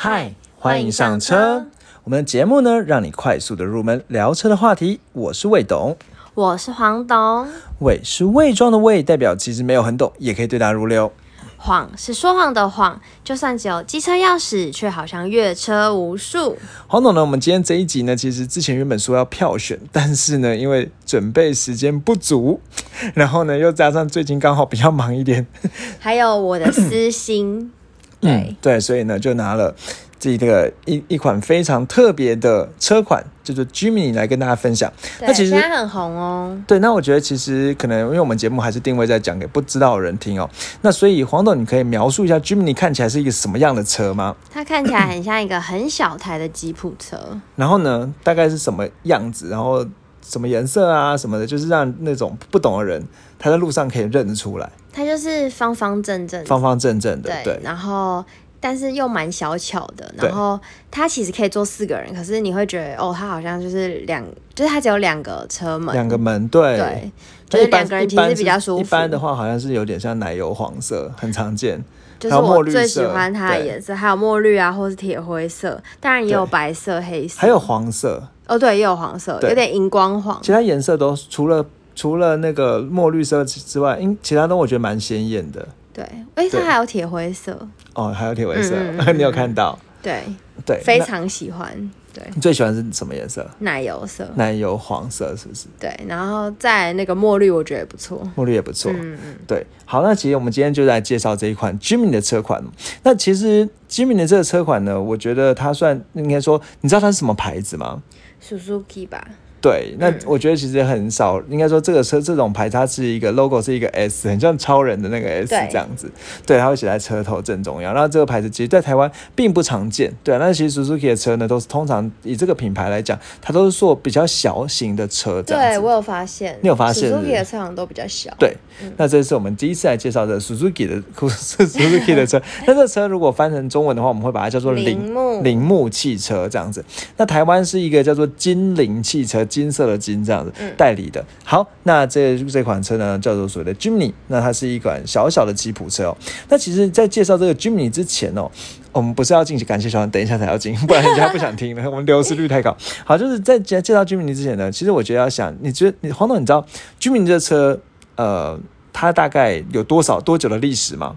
嗨，欢迎上车。我们的节目呢，让你快速的入门聊车的话题。我是魏董，我是黄董。魏是伪装的魏，代表其实没有很懂，也可以对答如流。谎是说谎的谎，就算只有机车钥匙，却好像越车无数。黄董呢，我们今天这一集呢，其实之前原本说要票选，但是呢，因为准备时间不足，然后呢，又加上最近刚好比较忙一点，还有我的私心，对对，所以呢，就拿了这个一一款非常特别的车款，叫做 Jimny 来跟大家分享。对，现在很红哦。对，那我觉得其实可能因为我们节目还是定位在讲给不知道的人听哦。那所以黄董，你可以描述一下 Jimny 看起来是一个什么样的车吗？它看起来很像一个很小台的吉普车。然后呢，大概是什么样子？然后什么颜色啊什么的，就是让那种不懂的人他在路上可以认得出来。它就是方方正正，方方正正的，对。然后。但是又蛮小巧的，然后它其实可以坐四个人，可是你会觉得哦，它好像就是两，就是它只有两个车门，两个门，对。对，就是两个人其实比较舒服。一般的话，好像是有点像奶油黄色，很常见。就是我最喜欢它的颜色，还有墨绿啊，或是铁灰色，当然也有白色、黑色，还有黄色，哦，对，也有黄色，有点荧光黄。其他颜色都除了除了那个墨绿色之之外，因其他都我觉得蛮鲜艳的。对，哎，它对还有铁灰色，哦，还有铁灰色，你有看到？对，对，那非常喜欢。对，你最喜欢是什么颜色？奶油色，奶油黄色是不是？对，然后再那个墨绿，我觉得也不错。墨绿也不错。嗯嗯，对，好，那其实我们今天就来介绍这一款 Jimmy 的车款。那其实 Jimmy 的这个车款呢，我觉得它算应该说，你知道它是什么牌子吗？Suzuki 吧，对，那嗯我觉得其实很少，应该说这个车这种牌它是一个 logo 是一个 S，很像超人的那个 S 这样子。对，它会写在车头正中央。然后这个牌子其实在台湾并不常见。对啊，那其实 Suzuki 的车呢，都是通常以这个品牌来讲，它都是做比较小型的车这样子。对我有发现，你有发现 Suzuki 的车好像都比较小。对，那这是我们第一次来介绍的 Suzuki 的 Suzuki 的车。那这车如果翻成中文的话，我们会把它叫做铃铃木铃木汽车这样子。那台湾是一个叫做金铃汽车，金色的金这样子嗯代理的。好，那这这款车呢叫做所谓的 Jimny，那它是一款小小的吉普车哦。那其实，在介绍这个 Jimny 之前哦。我们不是要进去感谢小安，等一下才要进，不然人家不想听了。我们流失率太高。好，就是在介介绍 Jimny 之前呢，其实我觉得要想，你觉得你黄总，你知道 Jimny 这车呃，它大概有多少多久的历史吗？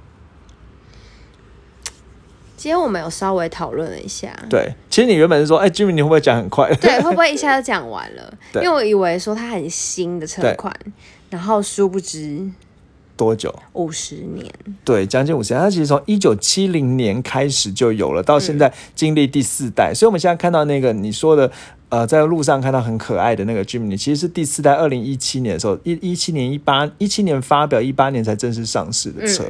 今天我们有稍微讨论了一下，对，其实你原本是说，哎，Jimmy 你会不会讲很快？对，会不会一下就讲完了？因为我以为说它很新的车款，然后殊不知多久？五十年，对，将近五十年。它其实从一九七零年开始就有了，到现在经历第四代。所以我们现在看到那个你说的，呃，在路上看到很可爱的那个 Jimny，其实是第四代，二零一七年的时候，一一七年一八一七年发表，一八年才正式上市的车。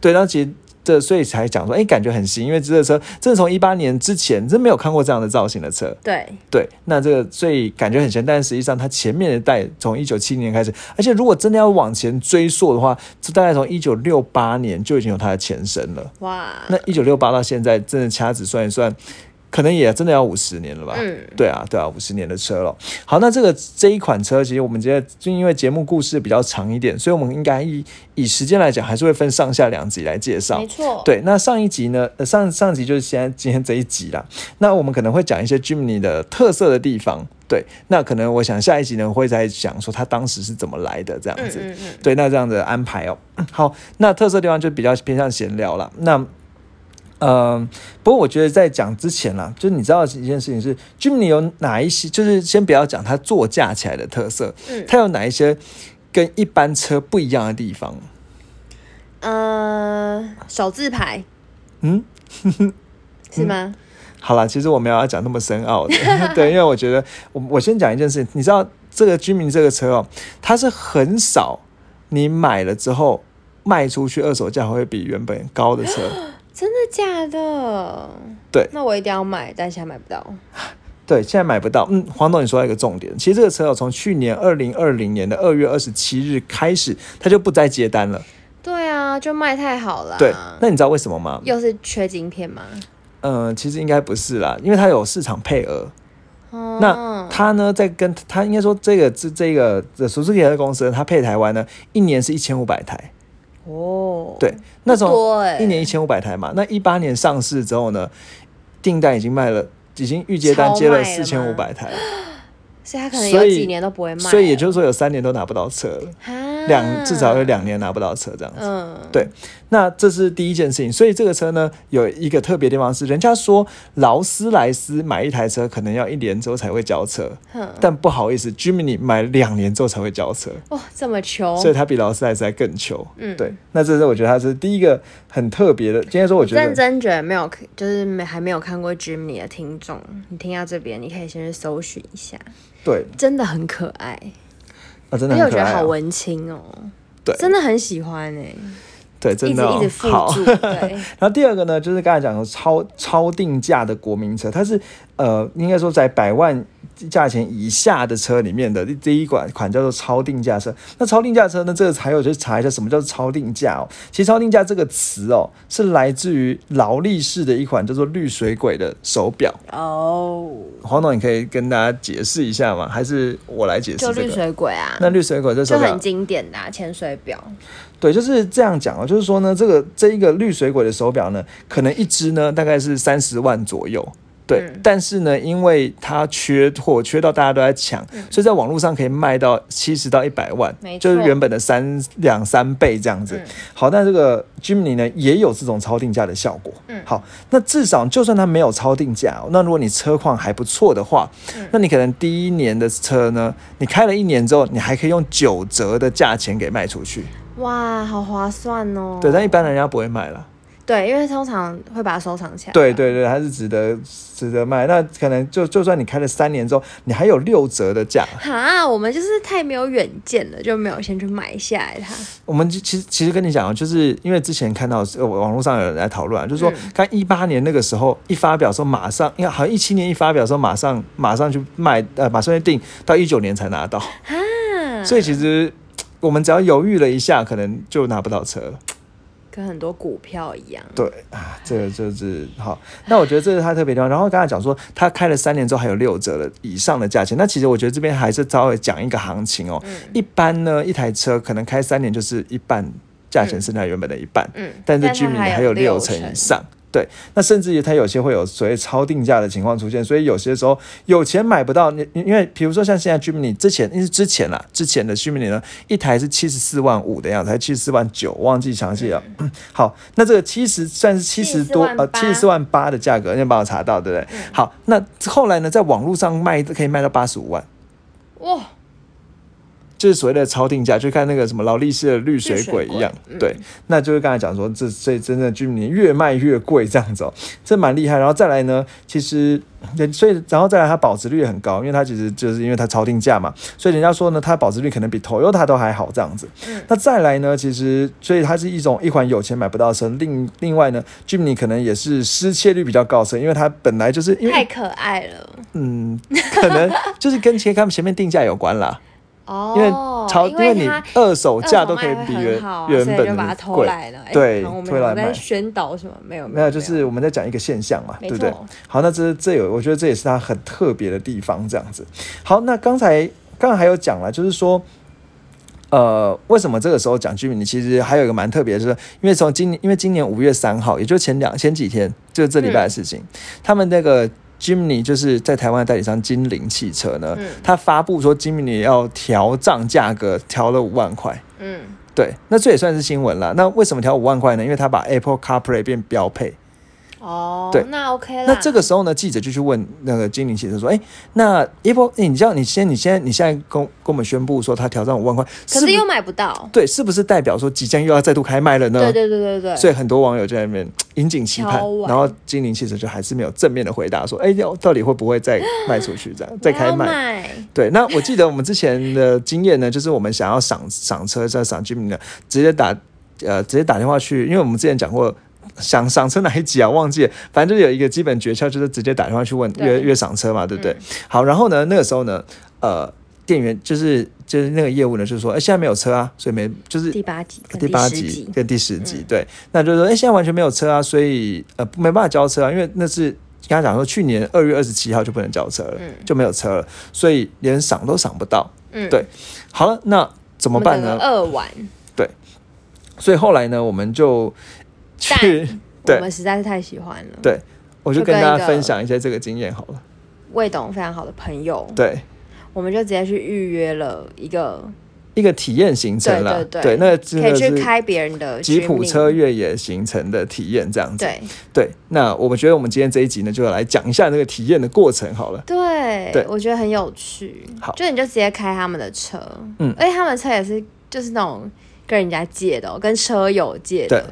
对，然后其实。这所以才讲说，哎，感觉很新，因为这个车真的从一八年之前真没有看过这样的造型的车。对，对，那这个所以感觉很新，但实际上它前面的代从一九七零年开始，而且如果真的要往前追溯的话，这大概从一九六八年就已经有它的前身了。哇，那一九六八到现在，真的掐指算一算，可能也真的要五十年了吧？嗯对啊，对啊，五十年的车了。好，那这个这一款车，其实我们觉得，就因为节目故事比较长一点，所以我们应该以以时间来讲，还是会分上下两集来介绍没。错，对，那上一集呢？呃、上上集就是现在今天这一集啦。那我们可能会讲一些 Jimny 的特色的地方。对，那可能我想下一集呢会再讲说他当时是怎么来的这样子。嗯嗯嗯，对，那这样的安排哦。好，那特色地方就比较偏向闲聊了。那，呃，不过我觉得在讲之前啦，就是你知道一件事情是，Jimny 有哪一些，就是先不要讲它座驾起来的特色，嗯它有哪一些跟一般车不一样的地方？呃，手字牌嗯。是吗？好了，其实我没有要讲那么深奥的，对，因为我觉得我我先讲一件事情，你知道这个居民这个车哦，它是很少你买了之后卖出去二手价会比原本高的车，真的假的？对那我一定要买，但现在买不到。对，现在买不到。嗯，黄董你说到一个重点，其实这个车哦，从去年二零二零年的二月二十七日开始，它就不再接单了。对啊，就卖太好了。对，那你知道为什么吗？又是缺晶片吗？嗯、其实应该不是啦，因为它有市场配额。哦，那他呢，在跟他应该说这个这这个这 Suzuki 的公司，它配台湾呢，一年是一千五百台。哦，对，那种一年一千五百台嘛，那一八年上市之后呢，订单已经卖了，已经预接单接了四千五百台，所以他可能所以有几年都不会所以也就是说有三年都拿不到车了，哈两至少有两年拿不到车这样子。嗯，对，那这是第一件事情。所以这个车呢，有一个特别地方是，人家说劳斯莱斯买一台车可能要一年之后才会交车，哼，但不好意思，Jimny 买两年之后才会交车，哇，这么穷，所以它比劳斯莱斯还更穷。哦嗯对，那这是我觉得它是第一个很特别的。今天说我觉得认得真觉得没有，就是没还没有看过 Jimny 的听众，你听到这边，你可以先去搜寻一下，对真的很可爱，啊，真的我很可爱、哦。觉得好文青哦，对。真的很喜欢哎，对，一真的、哦、直一直附 然后第二个呢，就是刚才讲的超超定价的国民车，它是呃，应该说在百万价钱以下的车里面的第第一款款叫做超定价车。那超定价车呢，这个还有就是查一下什么叫做超定价哦。其实超定价这个词哦，是来自于劳力士的一款叫做绿水鬼的手表。哦，黄总，你可以跟大家解释一下吗？还是我来解释就绿？水鬼啊，那绿水鬼这手表就很经典的啊潜水表，对，就是这样讲哦，就是说呢，这个这一个绿水鬼的手表呢，可能一只呢大概是三十万左右。对，嗯但是呢，因为它缺货，缺到大家都在抢，所以在网络上可以卖到七十到一百万，就是原本的三两三倍这样子。嗯好，那这个 Jimny 呢也有这种超定价的效果。嗯好，那至少就算它没有超定价、哦，那如果你车况还不错的话，嗯那你可能第一年的车呢，你开了一年之后，你还可以用九折的价钱给卖出去。哇，好划算哦。对，但一般人家不会卖了。对，因为通常会把它收藏起来。对对对，它是值得值得卖。那可能就就算你开了三年之后，你还有六折的价。哈，我们就是太没有远见了，就没有先去买下来它。我们其其实其实跟你讲哦，就是因为之前看到呃网络上有人在讨论啊，就是说嗯看一八年那个时候一发表的时候，马上因为好像一七年一发表的时候，马上马上去卖，呃，马上去订，到一九年才拿到。哈，所以其实我们只要犹豫了一下，可能就拿不到车了。跟很多股票一样。对啊，这个就是好。那我觉得这是它特别地方。然后刚才讲说，它开了三年之后还有六折的以上的价钱。那其实我觉得这边还是稍微讲一个行情哦。嗯一般呢，一台车可能开三年就是一半价钱是它原本的一半，嗯，但是它 Jimny 还还有六成成以上。对，那甚至于它有些会有所谓超定价的情况出现，所以有些时候有钱买不到，你你因为比如说像现在 Jimny 之前，因为之前啦，之前的 Jimny 呢，一台是七十四万五的样子，还七十四万九，忘记详细了。好，那这个七十算是七十多呃七十四万八的价格，你帮我查到对不对？好，那后来呢，在网络上卖可以卖到八十五万。哇，就是所谓的超定价，就看那个什么劳力士的绿水鬼一样，对，那就是刚才讲说，这这真的居民越卖越贵这样子哦，这蛮厉害。然后再来呢，其实对所以然后再来它保值率也很高，因为它其实就是因为它超定价嘛，所以人家说呢，它保值率可能比 Toyota 都还好这样子。嗯那再来呢，其实所以它是一种一款有钱买不到的车。另另外呢，Jimny 可能也是失窃率比较高的车，因为它本来就是因为太可爱了嗯，可能就是跟前他们前面定价有关啦。哦。因为超，因为你二手价都可以比原原本的贵。对推来卖宣导什么？没有，没有，就是我们在讲一个现象嘛，对不对？好，那这这有，我觉得这也是它很特别的地方，这样子。好，那刚才刚才还有讲了，就是说。呃，为什么这个时候讲居民？你其实还有一个蛮特别的，就是因为从今年，因为今年五月三号，也就前两前几天，就是这礼拜的事情，他们那个 Jimny 就是在台湾的代理商金陵汽车呢，嗯他发布说 Jimny 要调涨价格，调了五万块。嗯，对，那这也算是新闻了。那为什么调五万块呢？因为他把 Apple CarPlay 变标配。哦，对那 OK 了。那这个时候呢，记者就去问那个精灵汽车说：“哎，那 Apple，诶你知道你先你现在你现在跟跟我们宣布说他挑战五万块，不可是又买不到。对，是不是代表说即将又要再度开卖了呢？”对对对对对。所以很多网友就在那边引颈期盼然后精灵汽车就还是没有正面的回答说：“哎，要到底会不会再卖出去？这样再开卖？”对，那我记得我们之前的经验呢，就是我们想要赏赏车在赏 Jimmy 呢，直接打呃直接打电话去，因为我们之前讲过。想赏车哪一集啊？忘记了，反正就有一个基本诀窍，就是直接打电话去问对约约赏车嘛，对不对？嗯好，然后呢，那个时候呢，呃，店员就是就是那个业务呢，就说，哎，现在没有车啊，所以没就是第八集跟第八集跟第十集，嗯对，那就是说，哎、现在完全没有车啊，所以呃没办法交车啊，因为那是跟他讲说，去年二月二十七号就不能交车了，嗯就没有车了，所以连赏都赏不到。嗯，对好了，那怎怎么办呢？二晚，所以后来呢，我们就去我们实在是太喜欢了。对我就跟大家分享一些这个经验好了。魏董非常好的朋友，对，我们就直接去预约了一个，一个体验行程啦，对对对那真可以的是去开别人的吉普车越野行程的体验这样子。对对，那我们觉得我们今天这一集呢，就来讲一下那个体验的过程好了。对，对我觉得很有趣。好就你就直接开他们的车，嗯而且他们的车也是就是那种跟人家借的、哦，跟车友借的，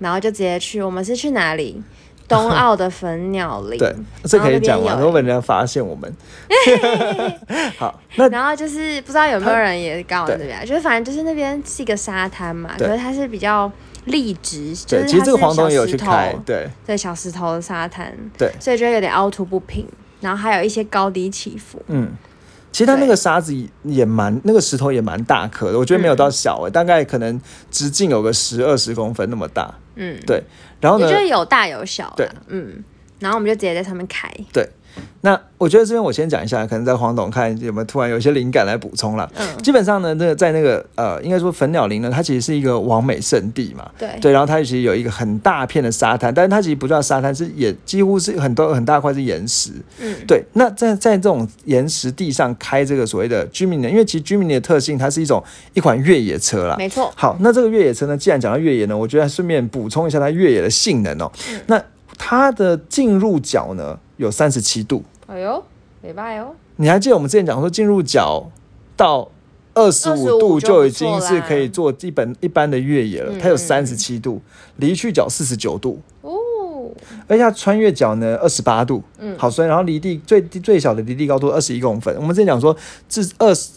然后就直接去。我们是去哪里？冬奥 的粉鸟林。对，这可以讲完，如果被人家发现我们。好，那然后就是不知道有没有人也刚好那边，就是反正就是那边是一个沙滩嘛，对可是它是比较立直，就对，是其实这个黄董也有去开，对对小石头的沙滩，对，所以就有点凹凸不平，然后还有一些高低起伏。嗯。其实它那个沙子也蛮，那个石头也蛮大颗的，我觉得没有到小诶、大概可能直径有个十二十公分那么大。嗯，对，然后呢也，就是有大有小对，嗯，然后我们就直接在上面开，那我觉得这边我先讲一下，可能在黄董看有没有突然有一些灵感来补充啦。嗯，基本上呢，那个在那个呃，应该说粉鸟林呢，它其实是一个完美圣地嘛。对，对，然后它其实有一个很大片的沙滩，但是它其实不叫沙滩，是也几乎是很多很大块是岩石。嗯，对，那在在这种岩石地上开这个所谓的居民的，因为其实居民的特性，它是一种一款越野车啦。没错，好，那这个越野车呢，既然讲到越野呢，我觉得顺便补充一下它越野的性能哦。嗯那它的进入角呢有三十七度，哎呦，礼拜哦，你还记得我们之前讲说进入角到二十五度就已经是可以做基本一般的越野了，嗯它有三十七度，离去角四十九度，哦，而且它穿越角呢二十八度，嗯。好，所以然后离地最最小的离地高度二十一公分，我们之前讲说至二十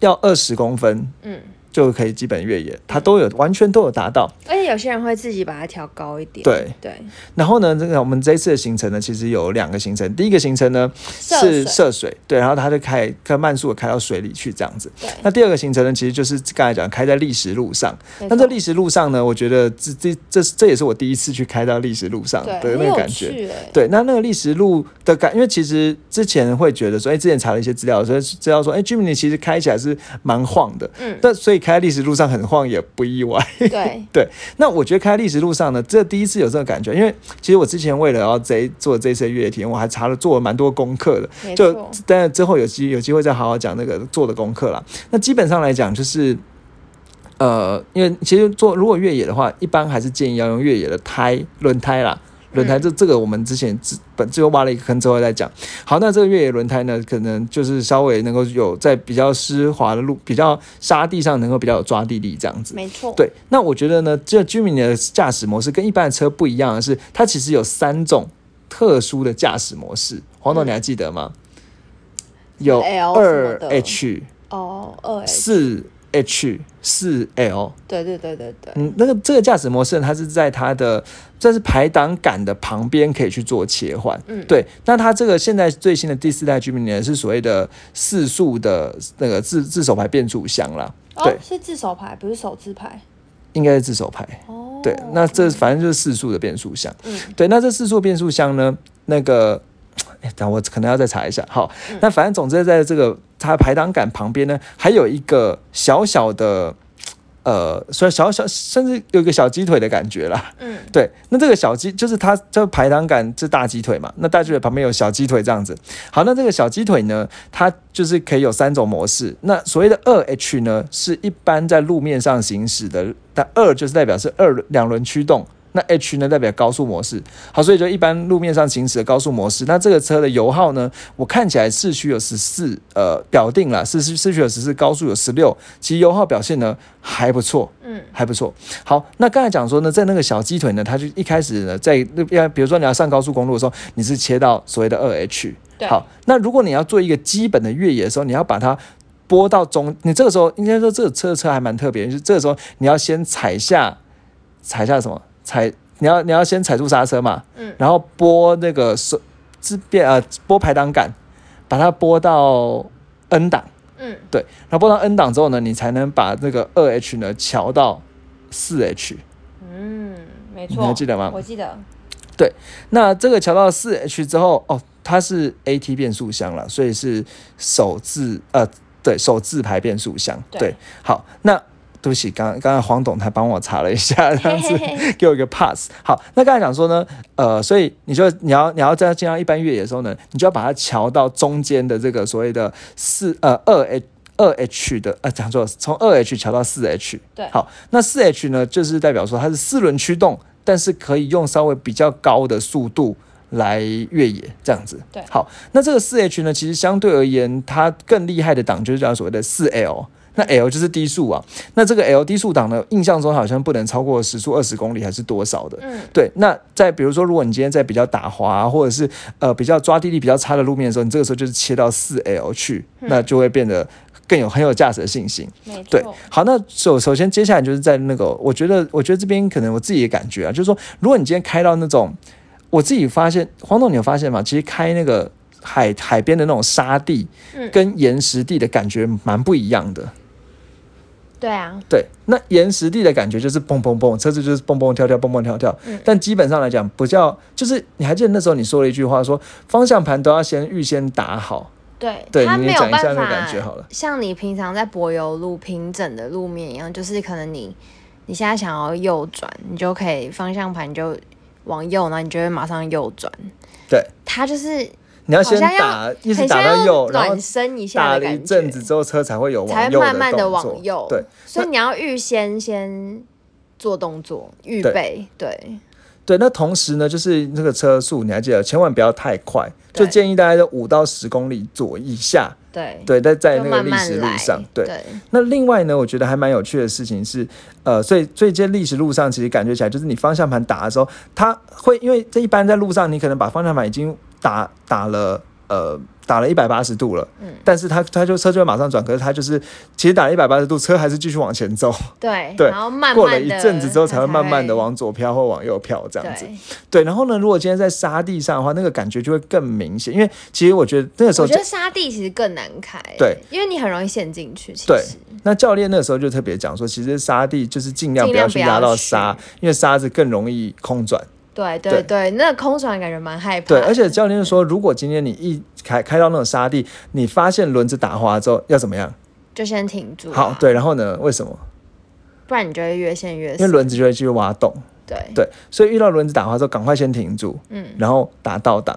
要二十公分嗯，就可以基本越野，它都有完全都有达到。有些人会自己把它调高一点，对对，然后呢，这个我们这一次的行程呢，其实有两个行程。第一个行程呢是涉水，对，然后它就开开慢速的开到水里去这样子。对，那第二个行程呢，其实就是刚才讲开在砾石路上。那这砾石路上呢，我觉得这这这这也是我第一次去开到砾石路上的，那个感觉。对，那那个砾石路的感，因为其实之前会觉得说，哎、之前查了一些资料，所以知道说，哎、居民其实开起来是蛮晃的，嗯，但所以开在砾石路上很晃也不意外。对 对，那我觉得开在历史路上呢，这第一次有这个感觉，因为其实我之前为了要这做这一次越野体验，我还查了做了蛮多功课的，就没错，当然之后有机有机会再好好讲那个做的功课啦。那基本上来讲，就是呃，因为其实做如果越野的话，一般还是建议要用越野的胎轮胎啦。轮胎这这个我们之前之本最后挖了一个坑之后再讲。好，那这个越野轮胎呢，可能就是稍微能够有在比较湿滑的路、比较沙地上能够比较有抓地力这样子。没错，对，那我觉得呢，这居民的驾驶模式跟一般的车不一样的是，它其实有三种特殊的驾驶模式。黄总，嗯你还记得吗？有 L 二 H、哦，二 H，四 H、四 L。对对对对对，嗯，那个这个驾驶模式，它是在它的这是排挡杆的旁边可以去做切换。嗯对。那它这个现在最新的第四代居民呢，是所谓的四速的那个自自手排变速箱啦，对哦，是自手排，不是手自排，应该是自手排。哦，对，那这反正就是四速的变速箱。嗯对，那这四速变速箱呢，那个，哎，等我可能要再查一下。好，嗯那反正总之在这个它排挡杆旁边呢，还有一个小小的。呃，虽然小小，甚至有一个小鸡腿的感觉啦。嗯，对，那这个小鸡就是它这排挡杆是大鸡腿嘛，那大鸡腿旁边有小鸡腿这样子。好，那这个小鸡腿呢，它就是可以有三种模式。那所谓的二 H 呢，是一般在路面上行驶的，但二就是代表是二两轮驱动。那 H 呢代表高速模式，好，所以就一般路面上行驶的高速模式。那这个车的油耗呢，我看起来市区有十四，呃，表定了，市区市区有十四，高速有十六，其实油耗表现呢还不错，嗯，还不错。好，那刚才讲说呢，在那个小鸡腿呢，它就一开始呢，在那边，比如说你要上高速公路的时候，你是切到所谓的二 H。对，好，那如果你要做一个基本的越野的时候，你要把它拨到中，你这个时候应该说这个车车还蛮特别，就是这个时候你要先踩下，踩下什么？踩你要你要先踩住刹车嘛，嗯。然后拨那个手自变呃拨排挡杆，把它拨到 N 档，嗯，对，然后拨到 N 档之后呢，你才能把那个二 H 呢调到四 H。嗯，没错。你，还记得吗？我记得，对那这个调到四 H 之后，哦，它是 AT 变速箱了，所以是手自呃对手自排变速箱。对。对，好，那对不起，刚刚才黄董他帮我查了一下，这样子给我一个 pass。好，那刚才讲说呢，呃，所以你就你要你要在进到一般越野的时候呢，你就要把它调到中间的这个所谓的四呃二 H 二 H 的呃讲错，从二 H 调到四 H。对，好，那四 H 呢，就是代表说它是四轮驱动，但是可以用稍微比较高的速度。来越野这样子，对，好，那这个四 H 呢，其实相对而言，它更厉害的档就是叫所谓的四 L，那 L 就是低速啊，那这个 L 低速档呢，印象中好像不能超过时速二十公里还是多少的，嗯，对，那在比如说，如果你今天在比较打滑或者是呃比较抓地力比较差的路面的时候，你这个时候就是切到四 L 去，那就会变得更有很有驾驶的信心，没对，，好，那首首先接下来就是在那个，我觉得我觉得这边可能我自己的感觉啊，就是说，如果你今天开到那种。我自己发现，黄总，你有发现吗？其实开那个海海边的那种沙地，嗯跟岩石地的感觉蛮不一样的。对啊，对，那岩石地的感觉就是蹦蹦蹦，车子就是蹦蹦跳跳，蹦蹦跳跳。嗯但基本上来讲，不叫，就是你还记得那时候你说了一句话说方向盘都要先预先打好。对，对你它没有办讲一下那感觉好了像你平常在柏油路平整的路面一样，就是可能你你现在想要右转，你就可以方向盘就往右，然后你就会马上右转。对，它就是你要先打，一直打到右，然后暖身一下打了一阵子之后，车才会有往才慢慢的往右。对，所以你要预先先做动作，预备。对，对，那同时呢，就是那个车速，你还记得，千万不要太快，就建议大家在五到十公里左以下。对，对，在在那个历史路上，对。对，那另外呢，我觉得还蛮有趣的事情是，呃，所以所以这历史路上其实感觉起来，就是你方向盘打的时候，它会因为这一般在路上，你可能把方向盘已经打打了呃打了一百八十度了，嗯但是他他就车就会马上转，可是他就是其实打了一百八十度，车还是继续往前走，对，对然后慢慢过了一阵子之后才会慢慢的往左飘或往右飘这样子。对，对，然后呢，如果今天在沙地上的话，那个感觉就会更明显，因为其实我觉得那个时候我觉得沙地其实更难开，对，因为你很容易陷进去。其对实，那教练那个时候就特别讲说，其实沙地就是尽量不要去压到沙，因为沙子更容易空转。对对对对，那空船感觉蛮害怕对，的。而且教练就说，如果今天你一开开到那种沙地，你发现轮子打滑之后要怎么样？就先停住、啊。好，，对，然后呢？为什么？不然你就会越陷越深因为深。轮子就会继续挖洞。对对，所以遇到轮子打滑之后，赶快先停住，嗯，然后打倒档，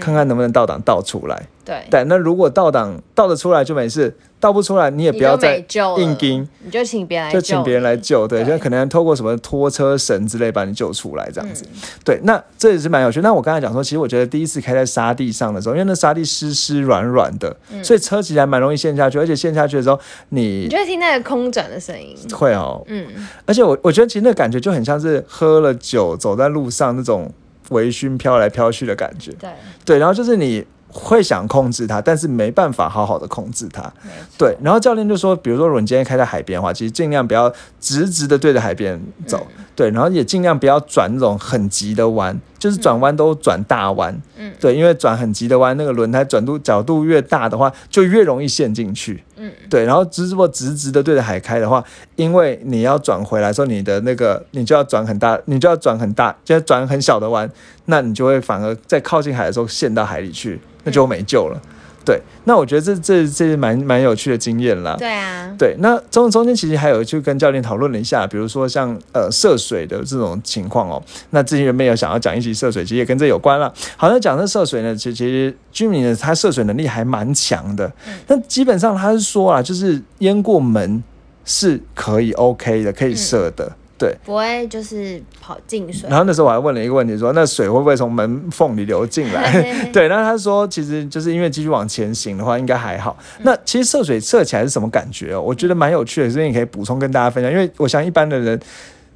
看看能不能倒档倒出来。对，对，那如果倒档倒得出来就没事，倒不出来你也不要再硬盯，你就请别人来就请别人来救，对，就可能透过什么拖车绳之类把你救出来这样子。嗯对，那这也是蛮有趣。那我刚才讲说，其实我觉得第一次开在沙地上的时候，因为那沙地湿湿软软的，所以车其实还蛮容易陷下去，而且陷下去的时候你你就会听那个空转的声音。会哦，嗯，而且我我觉得其实那个感觉就很像是喝了酒走在路上那种微醺飘来飘去的感觉。对，对，然后就是你会想控制它，但是没办法好好的控制它。对，然后教练就说，比如说如果你今天开在海边的话，其实尽量不要直直的对着海边走，嗯。对，然后也尽量不要转那种很急的弯，就是转弯都转大弯，嗯。对，因为转很急的弯，那个轮胎转度角度越大的话，就越容易陷进去，嗯，对，然后直直直直的对着海开的话，因为你要转回来的时候，你的那个你就要转很大，你就要转很大，就要转很小的弯，那你就会反而在靠近海的时候陷到海里去，那就没救了。对，那我觉得这这这是蛮蛮有趣的经验啦。对啊，对，那中中间其实还有就跟教练讨论了一下，比如说像呃涉水的这种情况哦。那之前原本有想要讲一集涉水，其实也跟这有关了。好，那讲这涉水呢，其实其实居民呢他涉水能力还蛮强的，但基本上他是说啊，就是淹过门是可以 OK 的，可以射的。对，不会就是跑进水然。后那时候我还问了一个问题说那水会不会从门缝里流进来？对，那他说其实就是因为继续往前行的话，应该还好。那其实涉水涉起来是什么感觉哦？我觉得蛮有趣的，所以你可以补充跟大家分享。因为我想一般的人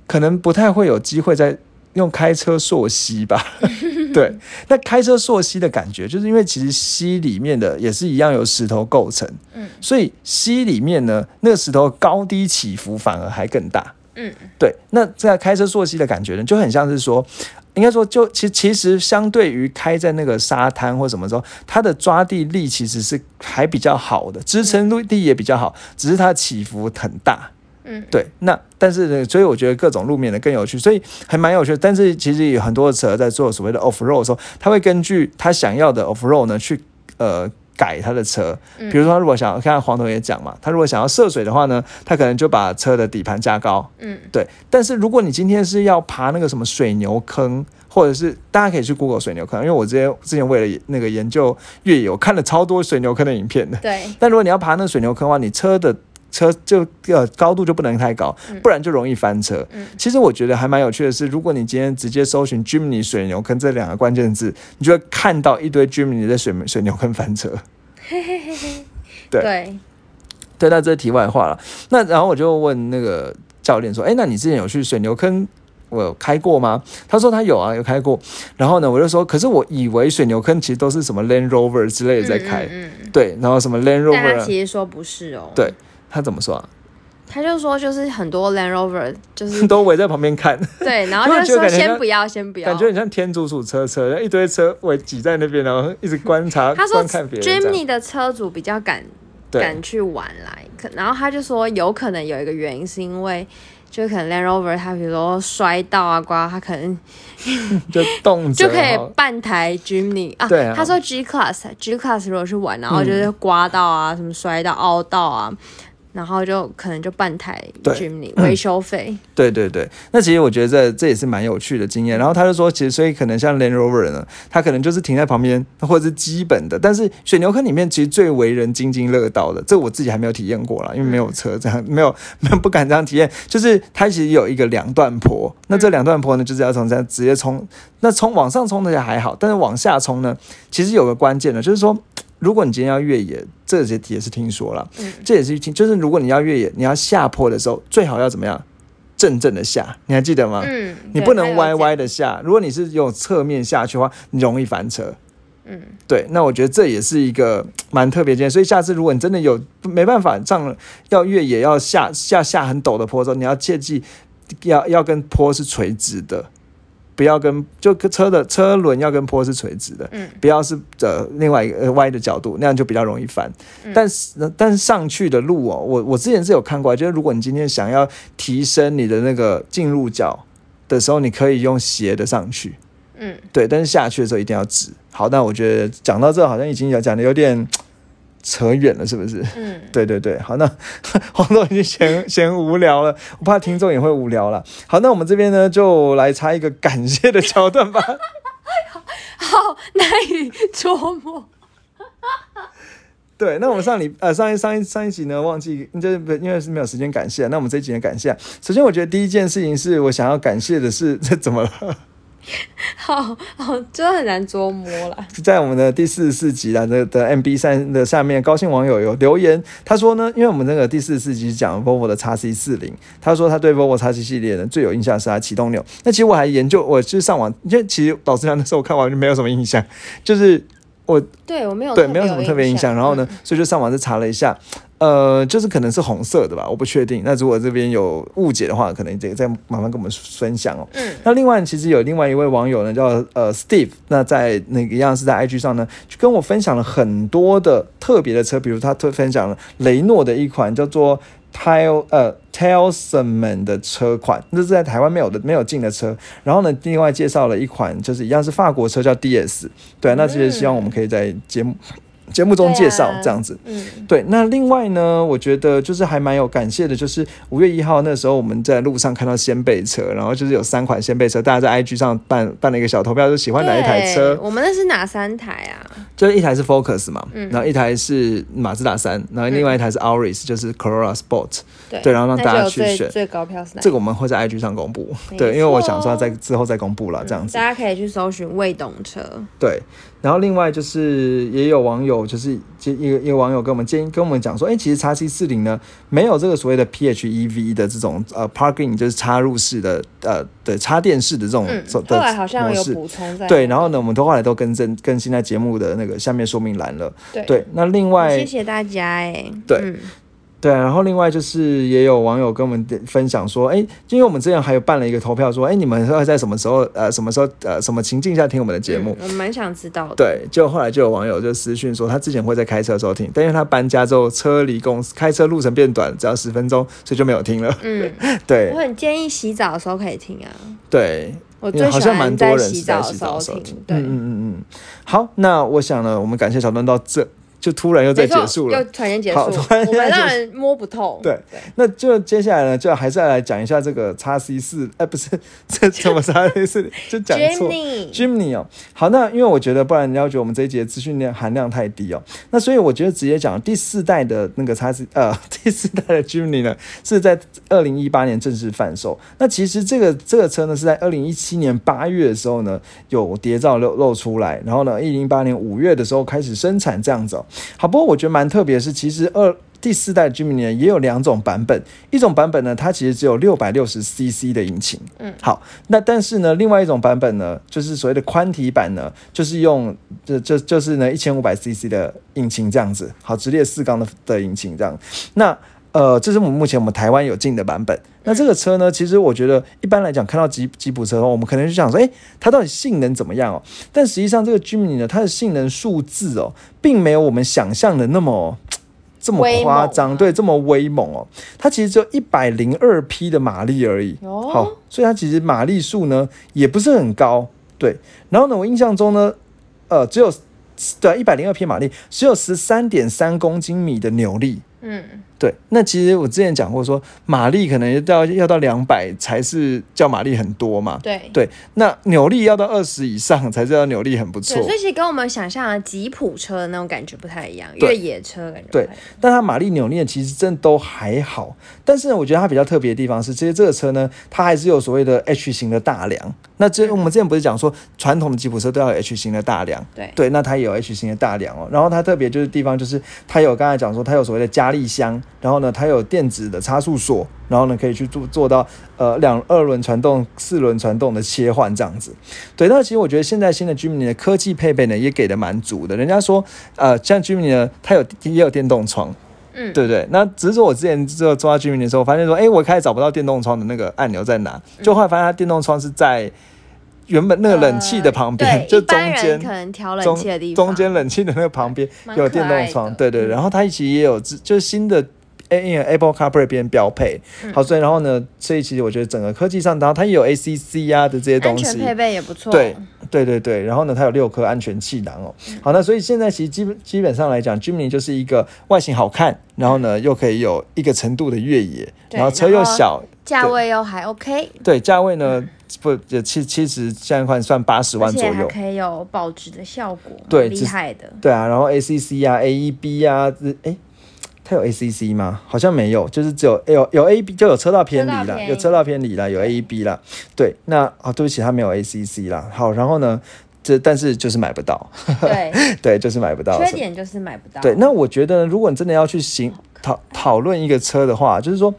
可能不太会有机会在用开车溯溪吧。对，那开车溯溪的感觉，就是因为其实溪里面的也是一样有石头构成，嗯所以溪里面呢，那个石头高低起伏反而还更大。嗯，对，那在开车溯溪的感觉呢，就很像是说，应该说就其其实相对于开在那个沙滩或什么时候，它的抓地力其实是还比较好的，支撑力也比较好，只是它起伏很大。嗯，对，那但是呢，所以我觉得各种路面的更有趣，所以还蛮有趣的。但是其实有很多的车在做所谓的 off road 的时候，他会根据他想要的 off road 呢去呃改他的车，比如说他如果想要，看黄头也讲嘛，他如果想要涉水的话呢，他可能就把车的底盘加高，嗯，对。但是如果你今天是要爬那个什么水牛坑，或者是大家可以去 Google 水牛坑，因为我之前之前为了那个研究越野，我看了超多水牛坑的影片的。对。但如果你要爬那个水牛坑的话，你车的车就呃高度就不能太高，不然就容易翻车。嗯其实我觉得还蛮有趣的是，如果你今天直接搜寻 Jimny 水牛坑这两个关键字，你就会看到一堆 Jimny 在水水牛坑翻车。对对，对，那这是题外话了。那然后我就问那个教练说：“哎，那你之前有去水牛坑？我有开过吗？”他说他有啊，有开过。然后呢，我就说：“可是我以为水牛坑其实都是什么 Land Rover 之类的在开，嗯嗯嗯对，然后什么 Land Rover，其实说不是哦，对他怎么说啊？他就说就是很多 Land Rover 就是 都围在旁边看，对，然后就说先不要，先不要，感觉很像天竺鼠车车，一堆车围挤在那边，然后一直观察、他说。，Jimmy 的车主比较敢敢去玩来，可然后他就说有可能有一个原因是因为。就可能 Land Rover 他比如说摔到啊刮，他可能 就动辄 就可以半台 Jimny 啊。对啊他说 G Class G Class 如果去玩，然后就是刮到啊，什么摔到凹到啊，然后就可能就半台对 Jimny 维修费。对对对，那其实我觉得这这也是蛮有趣的经验。然后他就说，其实所以可能像 Land Rover 呢，他可能就是停在旁边或者是基本的，但是水牛坑里面其实最为人津津乐道的，这我自己还没有体验过啦，因为没有车这样，没有没有不敢这样体验。就是它其实有一个两段坡，那这两段坡呢，就是要从这样直接冲，那冲往上冲的还好，但是往下冲呢，其实有个关键的，就是说。如果你今天要越野，这些也是听说了，嗯这也是听，就是如果你要越野，你要下坡的时候，最好要怎么样？正正的下，你还记得吗？嗯，你不能歪歪的下。如果你是用侧面下去的话，你容易翻车。嗯，对，那我觉得这也是一个 蛮特别的经验。所以下次如果你真的有没办法上要越野要下下下很陡的坡的时候，你要切记要要跟坡是垂直的，不要跟就跟车的车轮要跟坡是垂直的，嗯，不要是呃另外一个呃歪的角度，那样就比较容易翻。嗯但是但是上去的路哦，我我之前是有看过，就是如果你今天想要提升你的那个进入角的时候，你可以用斜的上去。嗯，对，但是下去的时候一定要直。好，那我觉得讲到这好像已经有讲的有点扯远了，是不是？嗯，对对对，好，那 黄总已经嫌嫌无聊了，我怕听众也会无聊了。好，那我们这边呢就来插一个感谢的桥段吧。好难以捉摸。对，那我们上礼呃上一上一上一集呢忘记，就是不因为是没有时间感谢，那我们这一集呢感谢。首先，我觉得第一件事情是我想要感谢的是，这怎么了？好好，真的很难捉摸了。在我们的第四十四集啊的的 MB 三的下面，高兴网友有留言，他说呢，因为我们那个第四十四集讲 VIVO 的 x C 四零，他说他对 VIVO x C 系列呢最有印象是它启动钮。那其实我还研究，我去上网，因为其实老实讲，那时候我看完就没有什么印象，就是我对我没有对，没有什么特别印象。然后呢，嗯所以就上网就查了一下，呃，就是可能是红色的吧，我不确定。那如果这边有误解的话，可能这个再麻烦跟我们分享哦。嗯那另外其实有另外一位网友呢，叫呃 Steve，那在那个一样是在 IG 上呢，就跟我分享了很多的特别的车，比如他特分享了雷诺的一款叫做 Tile 呃 Talisman 的车款，这是在台湾没有的没有进的车。然后呢，另外介绍了一款就是一样是法国车叫 DS，对、啊，那其实希望我们可以在节目。节目中介绍啊这样子，嗯对，那另外呢，我觉得就是还蛮有感谢的，就是五月一号那时候我们在路上看到掀背车，然后就是有三款掀背车，大家在 IG 上办办了一个小投票，就喜欢哪一台车，我们那是哪三台啊？就是一台是 Focus 嘛，嗯。然后一台是马自达三，然后另外一台是 Auris，、就是 Corolla Sport，对对然后让大家去选。最最高票是哪一这个我们会在 IG 上公布，对，因为我想说在之后再公布了这样子，大家可以去搜寻未懂车。对，然后另外就是也有网友就是就一个一个网友跟我们建议跟我们讲说，哎，其实叉 C 四零呢没有这个所谓的 PHEV 的这种呃 parking 就是插入式的呃的插电式的这种嗯，后来好的模式。像有补充在。对，然后呢，我们都后来都更正更新在节目的那个下面说明栏了。对对，那另外谢谢大家哎。对嗯对，然后另外就是也有网友跟我们分享说，哎，因为我们之前还有办了一个投票，说，哎，你们会在什么时候呃什么时候呃什么情境下听我们的节目？嗯我蛮想知道的。对，就后来就有网友就私讯说，他之前会在开车的时候听，但因为他搬家之后，车离公司开车路程变短，只要十分钟，所以就没有听了。嗯，对我很建议洗澡的时候可以听啊。对，我最好像蛮欢多人在洗澡的时候听澡的时候听。。对嗯，嗯嗯嗯。好，那我想呢，我们感谢小段到这。就突然又再结束了，又突然结束，好突然间我们让人摸不透。对那就接下来呢，就还是要来讲一下这个叉 C 四，哎，不是 这怎么叉 C 四，就讲错 Jimny Jimny 哦。好，那因为我觉得，不然你要觉得我们这一节资讯量含量太低哦。那所以我觉得直接讲第四代的那个叉 C，呃，第四代的 Jimny 呢，是在二零一八年正式贩售。那其实这个这个车呢，是在二零一七年八月的时候呢，有谍照露露出来，然后呢，一零一八年五月的时候开始生产这样子哦。好，不过我觉得蛮特别的是，其实二第四代 Jimny 呢也有两种版本，一种版本呢，它其实只有六百六十 CC 的引擎，嗯，好，那但是呢，另外一种版本呢，就是所谓的宽体版呢，就是用这这就是呢一千五百 CC 的引擎这样子，好，直列四缸的的引擎这样，那。呃，这是我们目前我们台湾有进的版本。那这个车呢，其实我觉得一般来讲，看到吉吉普车的话，我们可能就想说，诶，它到底性能怎么样哦？但实际上，这个 Jimny 呢，它的性能数字哦，并没有我们想象的那么 这么夸张，啊对，这么威猛哦。它其实只有一百零二匹的马力而已。哦好，所以它其实马力数呢也不是很高，对。然后呢，我印象中呢，呃，只有对一百零二匹马力，只有十三点三公斤米的扭力。嗯，对，那其实我之前讲过说，马力可能要到要到两百才是叫马力很多嘛。对。对，那扭力要到二十以上才叫扭力很不错对，。所以其实跟我们想象的吉普车的那种感觉不太一样，对越野车感觉不对。但它马力扭力其实真的都还好，但是呢，我觉得它比较特别的地方是，其实这个车呢，它还是有所谓的 H 型的大梁。那这我们之前不是讲说，传统的吉普车都要有 H 型的大梁，对对，那它也有 H 型的大梁哦。然后它特别就是地方就是它有刚才讲说它有所谓的加力箱，然后呢它有电子的差速锁，然后呢可以去做做到呃两二轮传动、四轮传动的切换这样子。对，那其实我觉得现在新的 Jimny 的科技配备呢也给的蛮足的。人家说呃像 Jimny 呢它有也有电动窗。嗯，对不对？那只是说我之前做做到居民的时候，发现说，哎，我开始找不到电动窗的那个按钮在哪，嗯就后来发现它电动窗是在原本那个冷气的旁边，对，就中间可能调冷中气的地方，中间冷气的那个旁边有电动窗，的对对。嗯然后它其实也有自就是新的。因为 Apple CarPlay 边标配，嗯好，所以然后呢，所以其实我觉得整个科技上，然后它也有 ACC 啊的这些东西，安全配备也不错。对对对对，然后呢，它有六颗安全气囊哦。嗯好，那所以现在其实基本基本上来讲，Jimny 就是一个外形好看，然后呢又可以有一个程度的越野，然后车又小，价位又还 OK，对，价位呢不也七七十现在换算八十万左右。可以有保值的效果，对厉害的。对啊，然后 ACC 啊、AEB 啊，这哎。它有 ACC 吗？好像没有，就是只有有有 A B 就有车道偏离啦，车道偏离有车道偏离啦，有 A E B 啦。对，那啊、对不起，它没有 ACC 啦。好，然后呢，这但是就是买不到，对，对，就是买不到。缺点就是买不到。对，那我觉得，如果你真的要去行讨讨论一个车的话，就是说，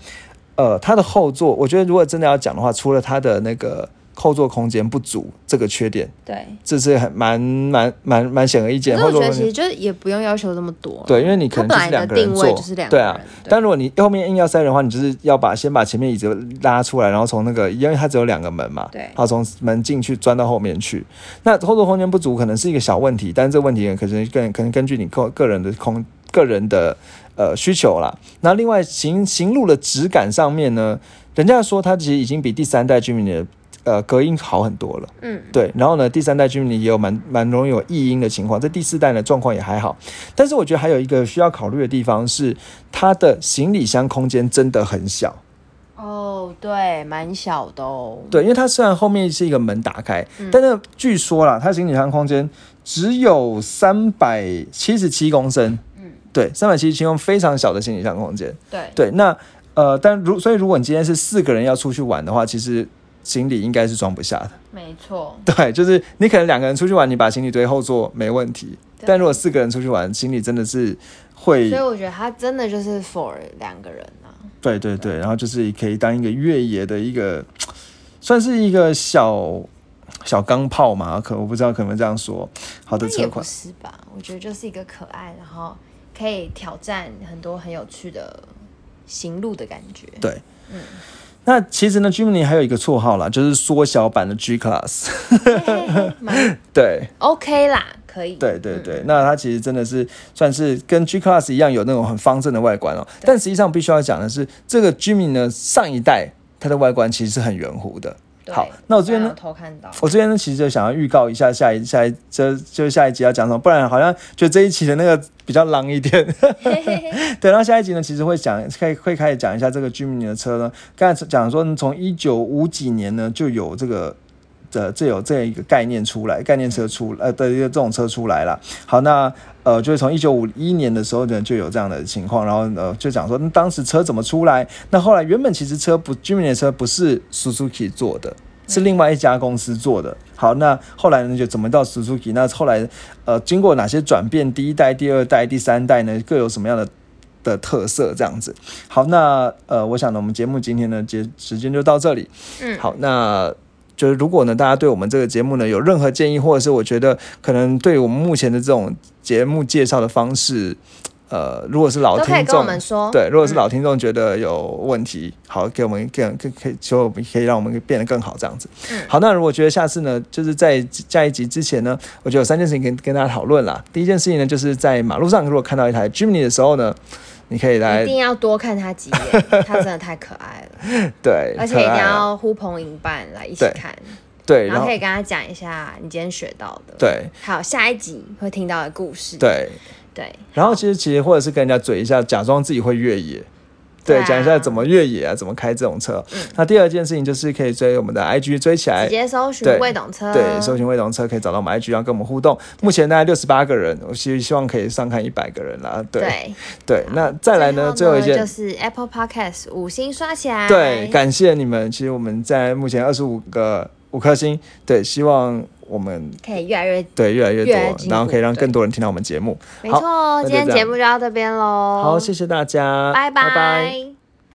呃，它的后座，我觉得如果真的要讲的话，除了它的那个后座空间不足这个缺点，对，这是很蛮蛮蛮蛮显而易见。可是我觉得后座空间其实就是也不用要求这么多。对，因为你可能就是两个人坐，就是两个人。对啊。但如果你后面硬要塞人的话，你就是要把先把前面椅子拉出来，然后从那个，因为它只有两个门嘛，对然后从门进去钻到后面去。那后座空间不足可能是一个小问题，但是这个问题可能更可能根据你个个人的空个人的呃需求啦。那另外行行路的质感上面呢，人家说它其实已经比第三代居民的呃隔音好很多了。嗯，对，然后呢，第三代 Jimny 也有蛮蛮容易有异音的情况，在第四代呢状况也还好，但是我觉得还有一个需要考虑的地方是，它的行李箱空间真的很小。哦，对，蛮小的哦。对，因为它虽然后面是一个门打开，但是据说啦，它行李箱空间只有三百七十七公升。嗯，对，三百七十七公非常小的行李箱空间。对，对，那呃，但如所以如果你今天是四个人要出去玩的话，其实行李应该是装不下的。没错。对，就是你可能两个人出去玩，你把行李堆后座没问题，但如果四个人出去玩，行李真的是会所以，我觉得它真的就是 for 两个人啊。对对对，然后就是可以当一个越野的一个，算是一个小小钢炮嘛，可我不知道可不可以这样说。好的车款，是吧？我觉得就是一个可爱，然后可以挑战很多很有趣的行路的感觉。对，那其实呢，Jimny 还有一个绰号啦，就是缩小版的 G Class。对 OK 啦，可以。对对对，那它其实真的是算是跟 G Class 一样有那种很方正的外观哦。但实际上必须要讲的是，这个 Jimny 呢，上一代它的外观其实是很圆弧的。好，那我这边呢？偷看到。我这边呢，其实就想要预告一下下一下一这就是下一集要讲什么，不然好像就这一期的那个比较狼一点。对，然后下一集呢，其实会讲，开会开始讲一下这个 Jimny 的车呢。刚才讲说，从一九五几年呢就有这个的这有这样一个概念出来，概念车出呃的一个这种车出来了。好，那呃就是从一九五一年的时候呢就有这样的情况，然后呃就讲说当时车怎么出来。那后来原本其实车不 Jimny 的车不是 Suzuki 做的。是另外一家公司做的。好，那后来呢？就怎么到 Suzuki？那后来，呃，经过哪些转变？第一代、第二代、第三代呢？各有什么样的的特色？这样子。好，那呃，我想呢，我们节目今天呢，节时间就到这里。嗯，好，那就是如果呢，大家对我们这个节目呢有任何建议，或者是我觉得可能对我们目前的这种节目介绍的方式。呃，如果是老听众，对，如果是老听众觉得有问题，好，给我们更更可以，就我们可以让我们变得更好这样子。好，那如果觉得下次呢，就是在下一集之前呢，我觉得有三件事情跟跟大家讨论啦。第一件事情呢，就是在马路上如果看到一台 Jimny 的时候呢，你可以来，一定要多看他几眼，他真的太可爱了。对，而且一定要呼朋引伴来一起看，对，然后可以跟他讲一下你今天学到的，对，好，下一集会听到的故事，对。对，然后其实其实或者是跟人家嘴一下，假装自己会越野，对，讲一下怎么越野啊，怎么开这种车。那第二件事情就是可以追我们的 IG 追起来，直接搜寻未懂车，对，搜寻未懂车可以找到我们 IG，然后跟我们互动。目前大概六十八个人，我希希望可以上看一百个人啦。对对，那再来呢，最后一件就是 Apple Podcast 五星刷起来，对，感谢你们。其实我们在目前二十五个五颗星，对，希望。我们可以越来越对越来越多，然后可以让更多人听到我们节目。没错，今天节目就到这边喽。好，谢谢大家，拜拜。